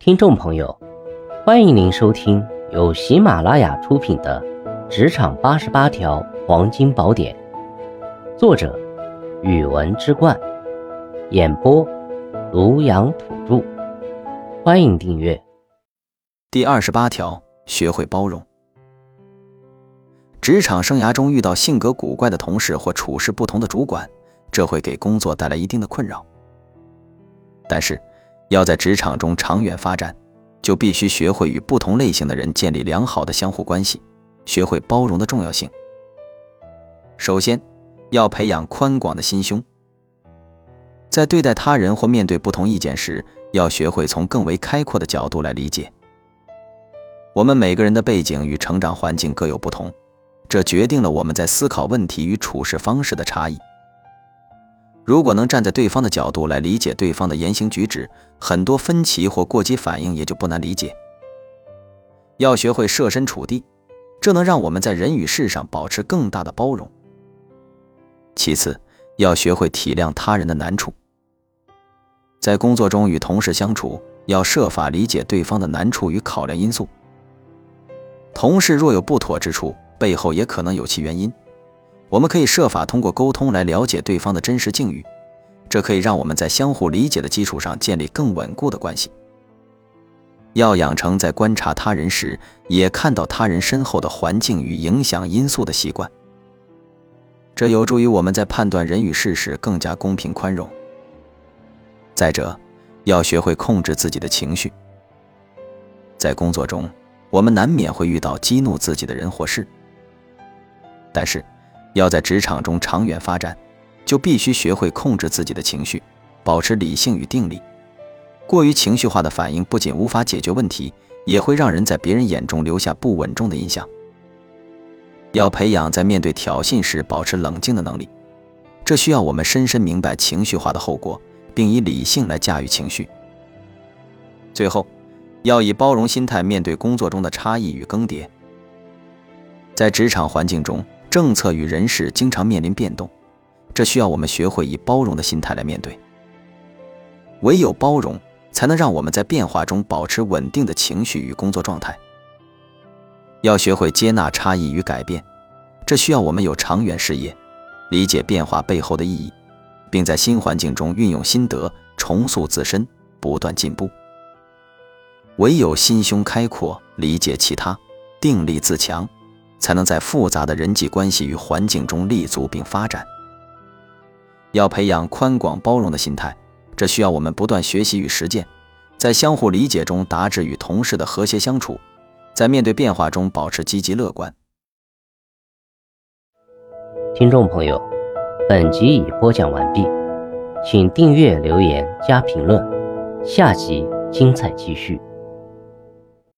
听众朋友，欢迎您收听由喜马拉雅出品的《职场八十八条黄金宝典》，作者：语文之冠，演播：庐阳土著。欢迎订阅。第二十八条，学会包容。职场生涯中遇到性格古怪的同事或处事不同的主管，这会给工作带来一定的困扰。但是，要在职场中长远发展，就必须学会与不同类型的人建立良好的相互关系，学会包容的重要性。首先，要培养宽广的心胸，在对待他人或面对不同意见时，要学会从更为开阔的角度来理解。我们每个人的背景与成长环境各有不同，这决定了我们在思考问题与处事方式的差异。如果能站在对方的角度来理解对方的言行举止，很多分歧或过激反应也就不难理解。要学会设身处地，这能让我们在人与事上保持更大的包容。其次，要学会体谅他人的难处。在工作中与同事相处，要设法理解对方的难处与考量因素。同事若有不妥之处，背后也可能有其原因。我们可以设法通过沟通来了解对方的真实境遇，这可以让我们在相互理解的基础上建立更稳固的关系。要养成在观察他人时也看到他人身后的环境与影响因素的习惯，这有助于我们在判断人与事时更加公平宽容。再者，要学会控制自己的情绪。在工作中，我们难免会遇到激怒自己的人或事，但是。要在职场中长远发展，就必须学会控制自己的情绪，保持理性与定力。过于情绪化的反应不仅无法解决问题，也会让人在别人眼中留下不稳重的印象。要培养在面对挑衅时保持冷静的能力，这需要我们深深明白情绪化的后果，并以理性来驾驭情绪。最后，要以包容心态面对工作中的差异与更迭。在职场环境中，政策与人事经常面临变动，这需要我们学会以包容的心态来面对。唯有包容，才能让我们在变化中保持稳定的情绪与工作状态。要学会接纳差异与改变，这需要我们有长远视野，理解变化背后的意义，并在新环境中运用心得，重塑自身，不断进步。唯有心胸开阔，理解其他，定力自强。才能在复杂的人际关系与环境中立足并发展。要培养宽广包容的心态，这需要我们不断学习与实践，在相互理解中达至与同事的和谐相处，在面对变化中保持积极乐观。听众朋友，本集已播讲完毕，请订阅、留言、加评论，下集精彩继续。